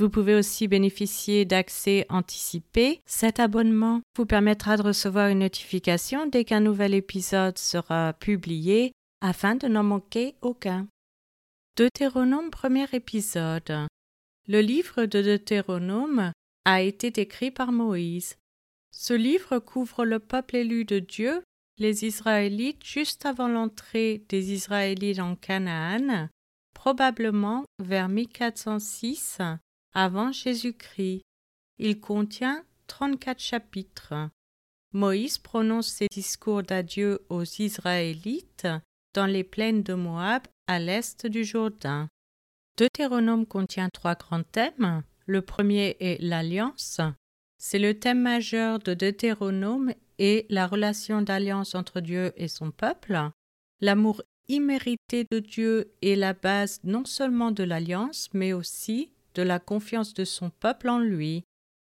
Vous pouvez aussi bénéficier d'accès anticipé. Cet abonnement vous permettra de recevoir une notification dès qu'un nouvel épisode sera publié afin de n'en manquer aucun. Deutéronome premier épisode. Le livre de Deutéronome a été écrit par Moïse. Ce livre couvre le peuple élu de Dieu, les Israélites, juste avant l'entrée des Israélites en Canaan, probablement vers 1406 avant Jésus-Christ. Il contient 34 chapitres. Moïse prononce ses discours d'adieu aux Israélites dans les plaines de Moab à l'est du Jourdain. Deutéronome contient trois grands thèmes. Le premier est l'alliance. C'est le thème majeur de Deutéronome et la relation d'alliance entre Dieu et son peuple. L'amour immérité de Dieu est la base non seulement de l'alliance, mais aussi de la confiance de son peuple en lui.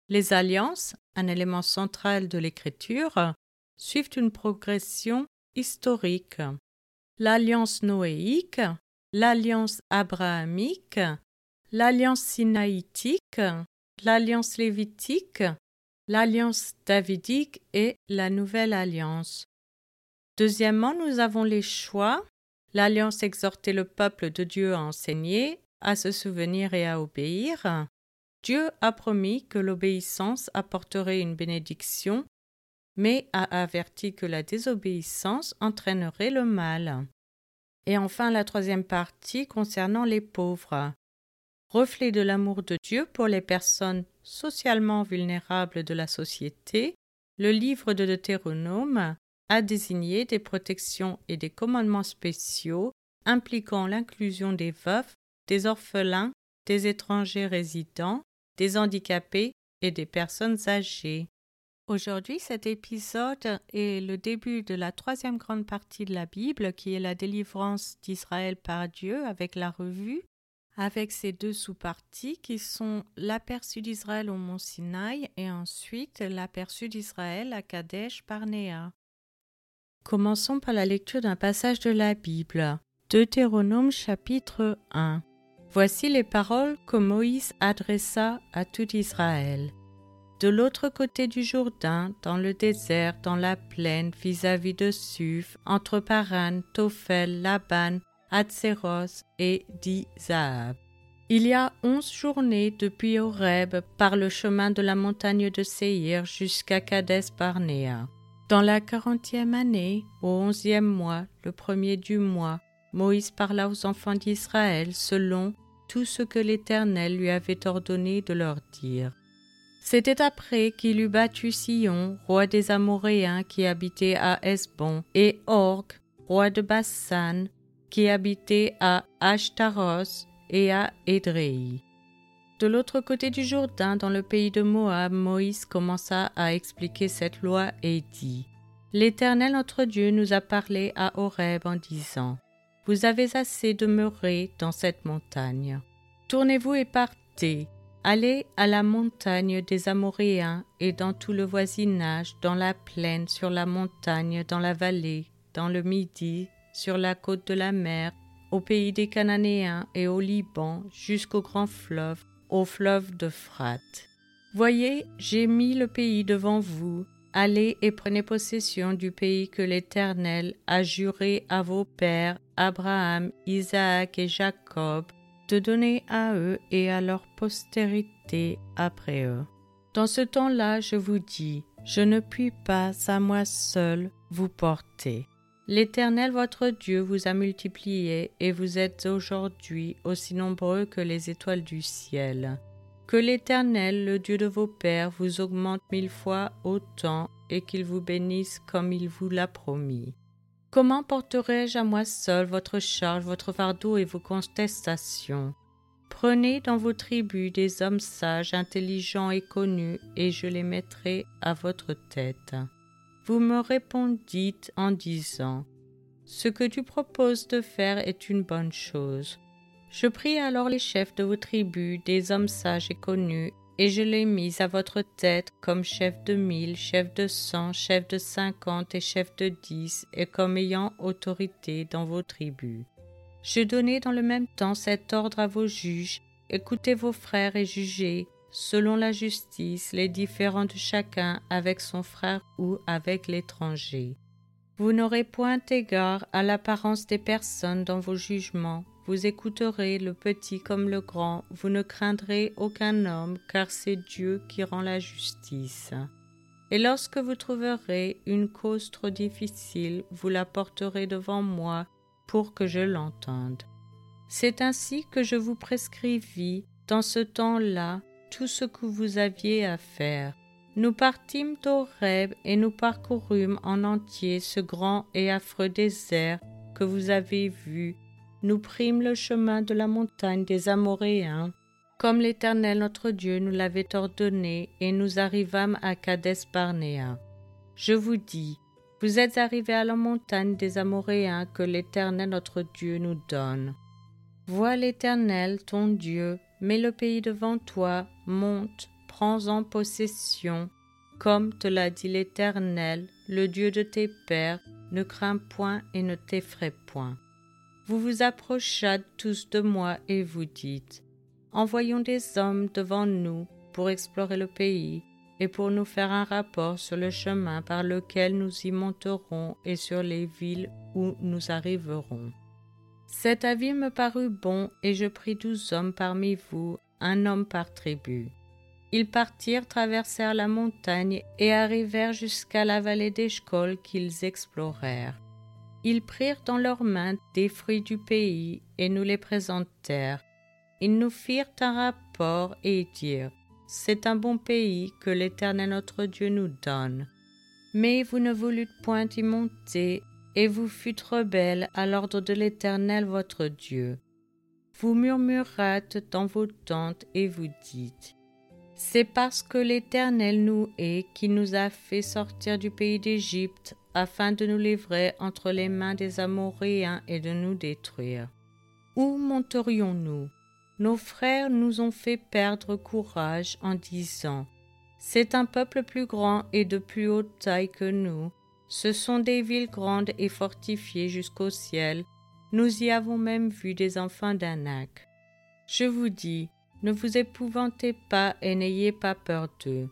Les alliances, un élément central de l'écriture, suivent une progression historique. L'alliance noéique, l'alliance abrahamique, l'alliance sinaïtique, l'alliance lévitique, l'alliance davidique et la nouvelle alliance. Deuxièmement, nous avons les choix. L'alliance exhortait le peuple de Dieu à enseigner, à se souvenir et à obéir, Dieu a promis que l'obéissance apporterait une bénédiction, mais a averti que la désobéissance entraînerait le mal. Et enfin la troisième partie concernant les pauvres. Reflet de l'amour de Dieu pour les personnes socialement vulnérables de la société, le livre de Deutéronome a désigné des protections et des commandements spéciaux impliquant l'inclusion des veufs des orphelins, des étrangers résidents, des handicapés et des personnes âgées. Aujourd'hui, cet épisode est le début de la troisième grande partie de la Bible, qui est la délivrance d'Israël par Dieu avec la revue, avec ses deux sous-parties qui sont l'aperçu d'Israël au mont Sinaï et ensuite l'aperçu d'Israël à Kadesh Barnéa. Commençons par la lecture d'un passage de la Bible. Deutéronome chapitre 1. Voici les paroles que Moïse adressa à tout Israël. De l'autre côté du Jourdain, dans le désert, dans la plaine, vis-à-vis de Suf, entre Paran, Tophel, Laban, Hatzeros et Dizahab. Il y a onze journées depuis Horeb par le chemin de la montagne de Seir jusqu'à Kades Barnea. Dans la quarantième année, au onzième mois, le premier du mois, Moïse parla aux enfants d'Israël selon tout ce que l'Éternel lui avait ordonné de leur dire. C'était après qu'il eut battu Sion, roi des Amoréens qui habitait à Esbon, et Org, roi de Bassan, qui habitait à Ashtaros et à Édrei. De l'autre côté du Jourdain, dans le pays de Moab, Moïse commença à expliquer cette loi et dit L'Éternel notre Dieu nous a parlé à Horeb en disant vous avez assez demeuré dans cette montagne. Tournez-vous et partez. Allez à la montagne des Amoréens et dans tout le voisinage, dans la plaine, sur la montagne, dans la vallée, dans le midi, sur la côte de la mer, au pays des Cananéens et au Liban, jusqu'au grand fleuve, au fleuve d'Euphrate. Voyez, j'ai mis le pays devant vous, Allez et prenez possession du pays que l'Éternel a juré à vos pères, Abraham, Isaac et Jacob, de donner à eux et à leur postérité après eux. Dans ce temps-là, je vous dis, je ne puis pas à moi seul vous porter. L'Éternel votre Dieu vous a multiplié et vous êtes aujourd'hui aussi nombreux que les étoiles du ciel. Que l'Éternel, le Dieu de vos pères, vous augmente mille fois autant et qu'il vous bénisse comme il vous l'a promis. Comment porterai-je à moi seul votre charge, votre fardeau et vos contestations? Prenez dans vos tribus des hommes sages, intelligents et connus, et je les mettrai à votre tête. Vous me répondîtes en disant Ce que tu proposes de faire est une bonne chose. Je pris alors les chefs de vos tribus, des hommes sages et connus, et je les mis à votre tête comme chefs de mille, chefs de cent, chefs de cinquante et chefs de dix, et comme ayant autorité dans vos tribus. Je donnai dans le même temps cet ordre à vos juges, écoutez vos frères et jugez, selon la justice, les différends de chacun avec son frère ou avec l'étranger. Vous n'aurez point égard à l'apparence des personnes dans vos jugements, vous écouterez le petit comme le grand, vous ne craindrez aucun homme, car c'est Dieu qui rend la justice. Et lorsque vous trouverez une cause trop difficile, vous la porterez devant moi pour que je l'entende. C'est ainsi que je vous prescrivis dans ce temps-là tout ce que vous aviez à faire. Nous partîmes d'Oreb et nous parcourûmes en entier ce grand et affreux désert que vous avez vu. Nous prîmes le chemin de la montagne des Amoréens, comme l'Éternel notre Dieu nous l'avait ordonné, et nous arrivâmes à Cades Barnéa. Je vous dis, vous êtes arrivés à la montagne des Amoréens que l'Éternel notre Dieu nous donne. Vois l'Éternel ton Dieu Mets le pays devant toi, monte, prends-en possession, comme te l'a dit l'Éternel, le Dieu de tes pères, ne crains point et ne t'effraie point. Vous vous approchâtes tous de moi et vous dites, Envoyons des hommes devant nous pour explorer le pays et pour nous faire un rapport sur le chemin par lequel nous y monterons et sur les villes où nous arriverons. Cet avis me parut bon, et je pris douze hommes parmi vous, un homme par tribu. Ils partirent, traversèrent la montagne et arrivèrent jusqu'à la vallée d'Eshcol qu'ils explorèrent. Ils prirent dans leurs mains des fruits du pays et nous les présentèrent. Ils nous firent un rapport et dirent C'est un bon pays que l'Éternel notre Dieu nous donne. Mais vous ne voulûtes point y monter et vous fûtes rebelles à l'ordre de l'Éternel votre Dieu. Vous murmurâtes dans vos tentes et vous dites C'est parce que l'Éternel nous est qui nous a fait sortir du pays d'Égypte afin de nous livrer entre les mains des Amoréens et de nous détruire. Où monterions-nous? Nos frères nous ont fait perdre courage en disant C'est un peuple plus grand et de plus haute taille que nous ce sont des villes grandes et fortifiées jusqu'au ciel. Nous y avons même vu des enfants d'Anak. Je vous dis, ne vous épouvantez pas et n'ayez pas peur d'eux.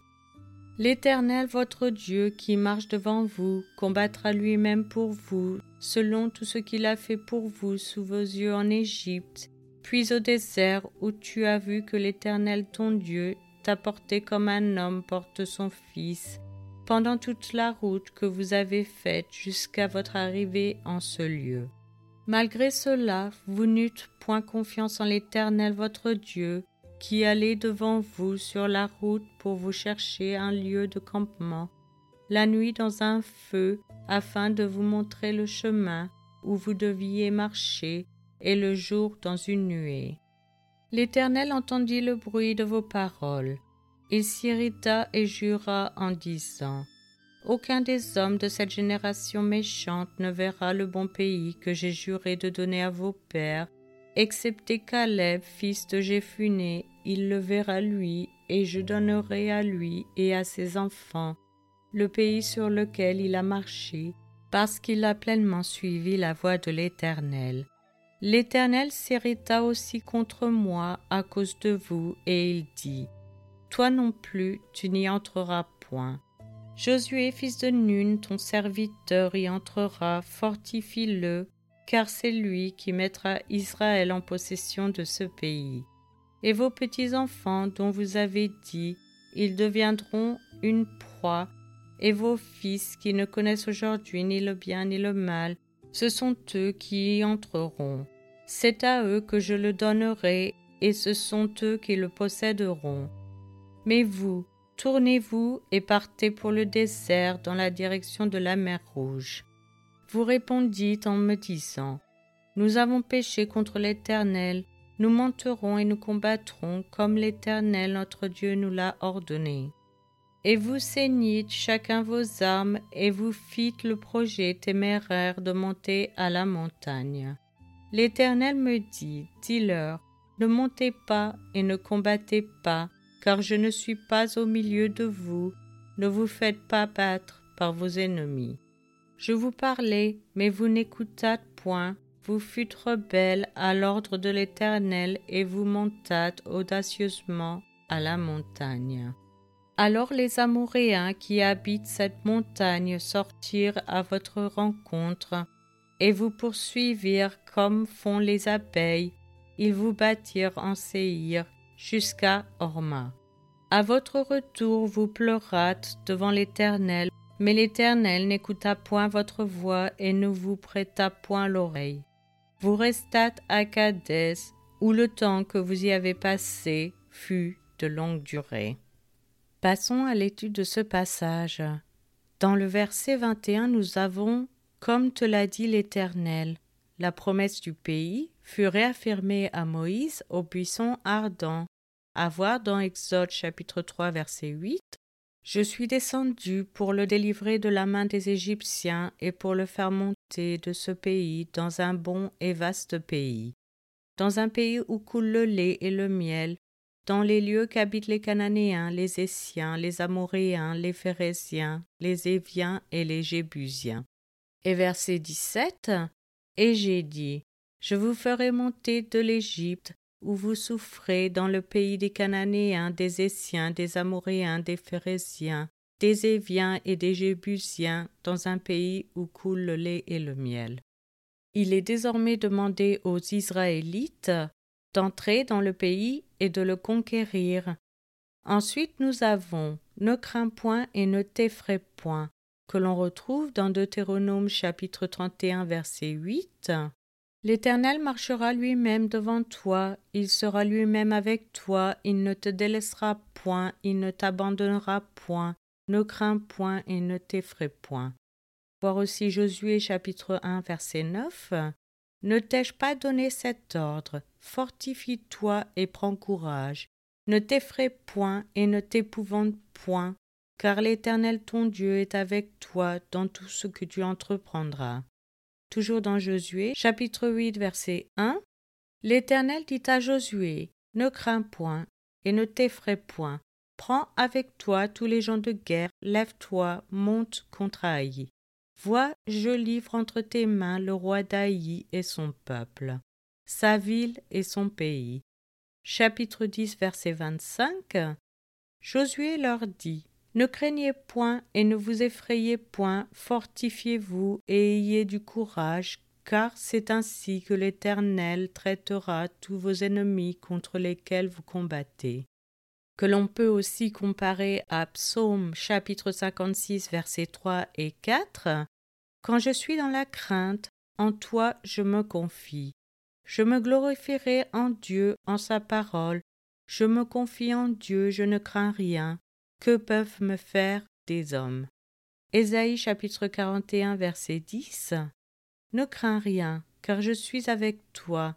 L'Éternel votre Dieu qui marche devant vous combattra lui-même pour vous, selon tout ce qu'il a fait pour vous sous vos yeux en Égypte, puis au désert où tu as vu que l'Éternel ton Dieu t'a porté comme un homme porte son fils, pendant toute la route que vous avez faite jusqu'à votre arrivée en ce lieu. Malgré cela, vous n'eûtes point confiance en l'Éternel votre Dieu, qui allait devant vous sur la route pour vous chercher un lieu de campement, la nuit dans un feu, afin de vous montrer le chemin où vous deviez marcher, et le jour dans une nuée. L'Éternel entendit le bruit de vos paroles. Il s'irrita et jura en disant Aucun des hommes de cette génération méchante ne verra le bon pays que j'ai juré de donner à vos pères, excepté Caleb, fils de Jéphuné, il le verra lui, et je donnerai à lui et à ses enfants le pays sur lequel il a marché, parce qu'il a pleinement suivi la voie de l'Éternel. L'Éternel s'irrita aussi contre moi à cause de vous, et il dit toi non plus, tu n'y entreras point. Josué, fils de Nun, ton serviteur, y entrera, fortifie-le, car c'est lui qui mettra Israël en possession de ce pays. Et vos petits-enfants, dont vous avez dit, ils deviendront une proie, et vos fils qui ne connaissent aujourd'hui ni le bien ni le mal, ce sont eux qui y entreront. C'est à eux que je le donnerai, et ce sont eux qui le posséderont. Mais vous, tournez-vous et partez pour le désert dans la direction de la mer Rouge. Vous répondîtes en me disant Nous avons péché contre l'Éternel, nous monterons et nous combattrons comme l'Éternel notre Dieu nous l'a ordonné. Et vous ceignîtes chacun vos armes, et vous fîtes le projet téméraire de monter à la montagne. L'Éternel me dit, dis-leur, ne montez pas et ne combattez pas, car je ne suis pas au milieu de vous, ne vous faites pas battre par vos ennemis. Je vous parlais, mais vous n'écoutâtes point, vous fûtes rebelles à l'ordre de l'Éternel et vous montâtes audacieusement à la montagne. Alors les Amoréens qui habitent cette montagne sortirent à votre rencontre et vous poursuivirent comme font les abeilles, ils vous battirent en Séhir jusqu'à Orma. À votre retour, vous pleurâtes devant l'Éternel, mais l'Éternel n'écouta point votre voix et ne vous prêta point l'oreille. Vous restâtes à Cadès, où le temps que vous y avez passé fut de longue durée. Passons à l'étude de ce passage. Dans le verset 21, nous avons Comme te l'a dit l'Éternel. La promesse du pays fut réaffirmée à Moïse au buisson ardent à voir dans Exode chapitre 3 verset 8. Je suis descendu pour le délivrer de la main des Égyptiens et pour le faire monter de ce pays dans un bon et vaste pays, dans un pays où coule le lait et le miel, dans les lieux qu'habitent les Cananéens, les Essiens, les Amoréens, les Phérésiens, les Éviens et les Jébusiens. Et verset 17 Et j'ai dit Je vous ferai monter de l'Égypte où vous souffrez dans le pays des Cananéens, des Essiens, des Amoréens, des Phérésiens, des Éviens et des Jébusiens, dans un pays où coule le lait et le miel. Il est désormais demandé aux Israélites d'entrer dans le pays et de le conquérir. Ensuite nous avons Ne crains point et ne t'effraie point, que l'on retrouve dans Deutéronome chapitre 31 verset 8. L'Éternel marchera lui-même devant toi, il sera lui-même avec toi, il ne te délaissera point, il ne t'abandonnera point, ne crains point et ne t'effraie point. Voir aussi Josué chapitre 1 verset 9. Ne t'ai-je pas donné cet ordre? Fortifie-toi et prends courage. Ne t'effraie point et ne t'épouvante point, car l'Éternel ton Dieu est avec toi dans tout ce que tu entreprendras. Toujours dans Josué, chapitre 8, verset 1. L'Éternel dit à Josué Ne crains point et ne t'effraie point. Prends avec toi tous les gens de guerre, lève-toi, monte contre Haï. Vois, je livre entre tes mains le roi d'Haï et son peuple, sa ville et son pays. Chapitre 10, verset 25. Josué leur dit ne craignez point et ne vous effrayez point, fortifiez-vous et ayez du courage, car c'est ainsi que l'Éternel traitera tous vos ennemis contre lesquels vous combattez. Que l'on peut aussi comparer à Psaume chapitre 56 versets 3 et 4. Quand je suis dans la crainte, en toi je me confie. Je me glorifierai en Dieu, en sa parole. Je me confie en Dieu, je ne crains rien. Que peuvent me faire des hommes? Ésaïe chapitre 41 verset 10 Ne crains rien, car je suis avec toi.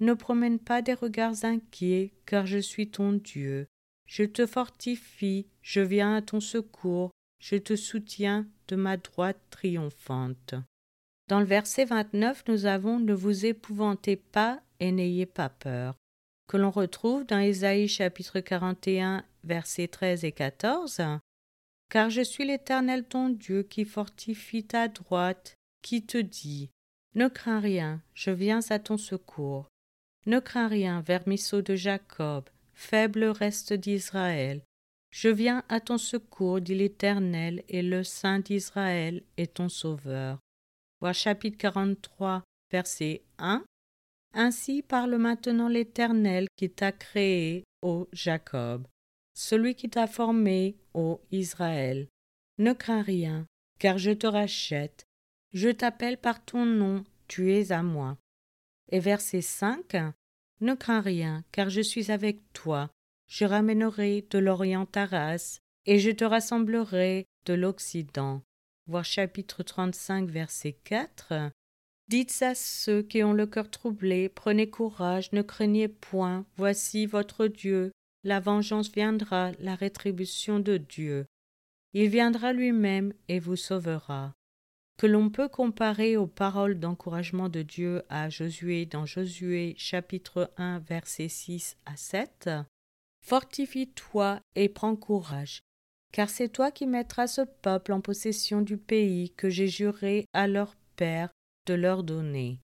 Ne promène pas des regards inquiets, car je suis ton Dieu. Je te fortifie, je viens à ton secours, je te soutiens de ma droite triomphante. Dans le verset 29, nous avons Ne vous épouvantez pas et n'ayez pas peur, que l'on retrouve dans Ésaïe chapitre 41 versets 13 et 14. Car je suis l'Éternel ton Dieu qui fortifie ta droite, qui te dit Ne crains rien, je viens à ton secours. Ne crains rien, vermisseau de Jacob, faible reste d'Israël. Je viens à ton secours, dit l'Éternel, et le Saint d'Israël est ton sauveur. Voir chapitre 43, verset 1. Ainsi parle maintenant l'Éternel qui t'a créé, ô Jacob celui qui t'a formé, ô Israël. Ne crains rien, car je te rachète, je t'appelle par ton nom, tu es à moi. Et verset 5 Ne crains rien, car je suis avec toi, je ramènerai de l'Orient ta race, et je te rassemblerai de l'Occident. Voir chapitre 35, verset 4. Dites à ceux qui ont le cœur troublé, prenez courage, ne craignez point, voici votre Dieu, la vengeance viendra, la rétribution de Dieu. il viendra lui-même et vous sauvera. Que l'on peut comparer aux paroles d'encouragement de Dieu à Josué dans Josué chapitre 1 versets 6 à 7. Fortifie-toi et prends courage, car c'est toi qui mettras ce peuple en possession du pays que j'ai juré à leur père de leur donner.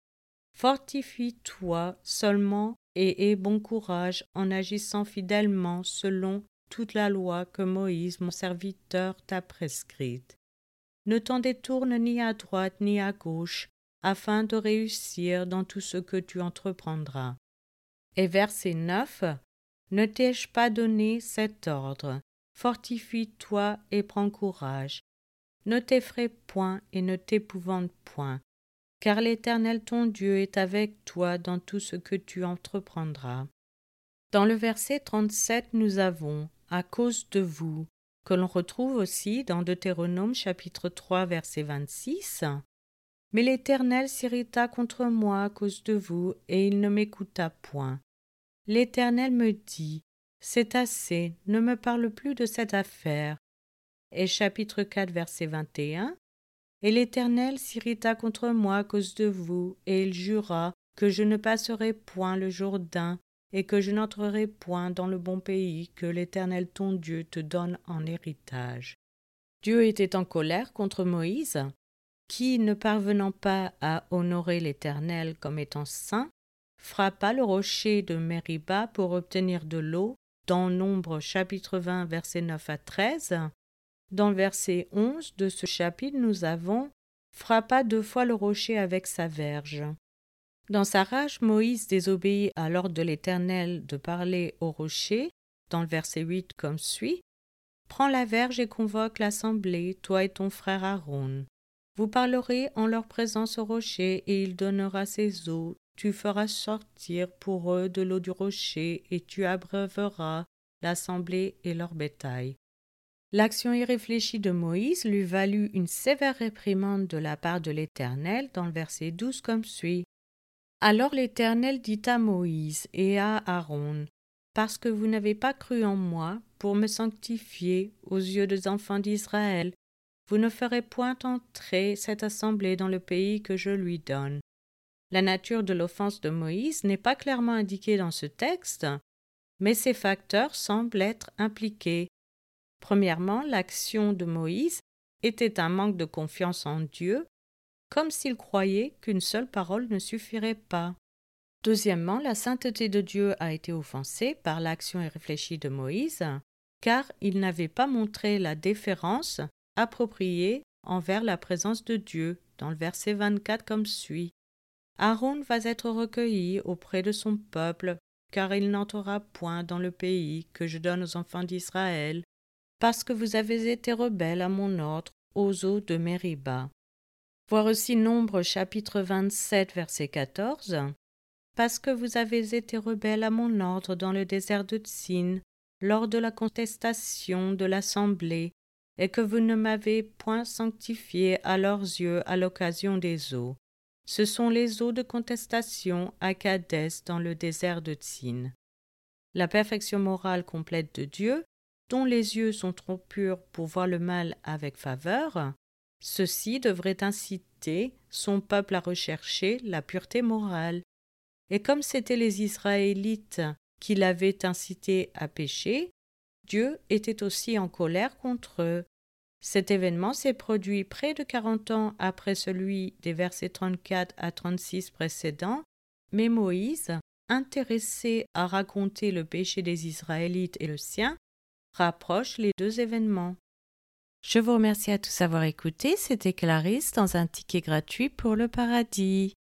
Fortifie-toi seulement et aie bon courage en agissant fidèlement selon toute la loi que Moïse, mon serviteur, t'a prescrite. Ne t'en détourne ni à droite ni à gauche, afin de réussir dans tout ce que tu entreprendras. Et verset 9 Ne t'ai-je pas donné cet ordre? Fortifie-toi et prends courage. Ne t'effraie point et ne t'épouvante point, car l'Éternel ton Dieu est avec toi dans tout ce que tu entreprendras. Dans le verset 37, nous avons à cause de vous, que l'on retrouve aussi dans Deutéronome chapitre 3 verset 26. Mais l'Éternel s'irrita contre moi à cause de vous, et il ne m'écouta point. L'Éternel me dit, C'est assez, ne me parle plus de cette affaire. Et chapitre 4 verset 21. Et l'Éternel s'irrita contre moi à cause de vous, et il jura que je ne passerai point le Jourdain et que je n'entrerai point dans le bon pays que l'Éternel ton Dieu te donne en héritage. Dieu était en colère contre Moïse, qui, ne parvenant pas à honorer l'Éternel comme étant saint, frappa le rocher de Mériba pour obtenir de l'eau, dans Nombre chapitre 20 versets 9 à 13. Dans le verset 11 de ce chapitre, nous avons frappa deux fois le rocher avec sa verge. Dans sa rage, Moïse désobéit à l'ordre de l'Éternel de parler au rocher, dans le verset 8 comme suit Prends la verge et convoque l'assemblée, toi et ton frère Aaron. Vous parlerez en leur présence au rocher, et il donnera ses eaux. Tu feras sortir pour eux de l'eau du rocher, et tu abreuveras l'assemblée et leur bétail. L'action irréfléchie de Moïse lui valut une sévère réprimande de la part de l'Éternel dans le verset 12 comme suit alors l'Éternel dit à Moïse et à Aaron, Parce que vous n'avez pas cru en moi pour me sanctifier aux yeux des enfants d'Israël, vous ne ferez point entrer cette assemblée dans le pays que je lui donne. La nature de l'offense de Moïse n'est pas clairement indiquée dans ce texte, mais ces facteurs semblent être impliqués. Premièrement, l'action de Moïse était un manque de confiance en Dieu comme s'il croyait qu'une seule parole ne suffirait pas. Deuxièmement, la sainteté de Dieu a été offensée par l'action irréfléchie de Moïse, car il n'avait pas montré la déférence appropriée envers la présence de Dieu, dans le verset 24 comme suit. Aaron va être recueilli auprès de son peuple, car il n'entrera point dans le pays que je donne aux enfants d'Israël, parce que vous avez été rebelles à mon ordre aux eaux de Mériba. Voir aussi Nombre chapitre 27 verset 14. Parce que vous avez été rebelles à mon ordre dans le désert de Tsin, lors de la contestation de l'assemblée, et que vous ne m'avez point sanctifié à leurs yeux à l'occasion des eaux. Ce sont les eaux de contestation à Cadès dans le désert de Tsin. La perfection morale complète de Dieu, dont les yeux sont trop purs pour voir le mal avec faveur, Ceci devrait inciter son peuple à rechercher la pureté morale. Et comme c'étaient les Israélites qui l'avaient incité à pécher, Dieu était aussi en colère contre eux. Cet événement s'est produit près de quarante ans après celui des versets 34 à 36 précédents, mais Moïse, intéressé à raconter le péché des Israélites et le sien, rapproche les deux événements. Je vous remercie à tous d'avoir écouté. C'était Clarisse dans un ticket gratuit pour le paradis.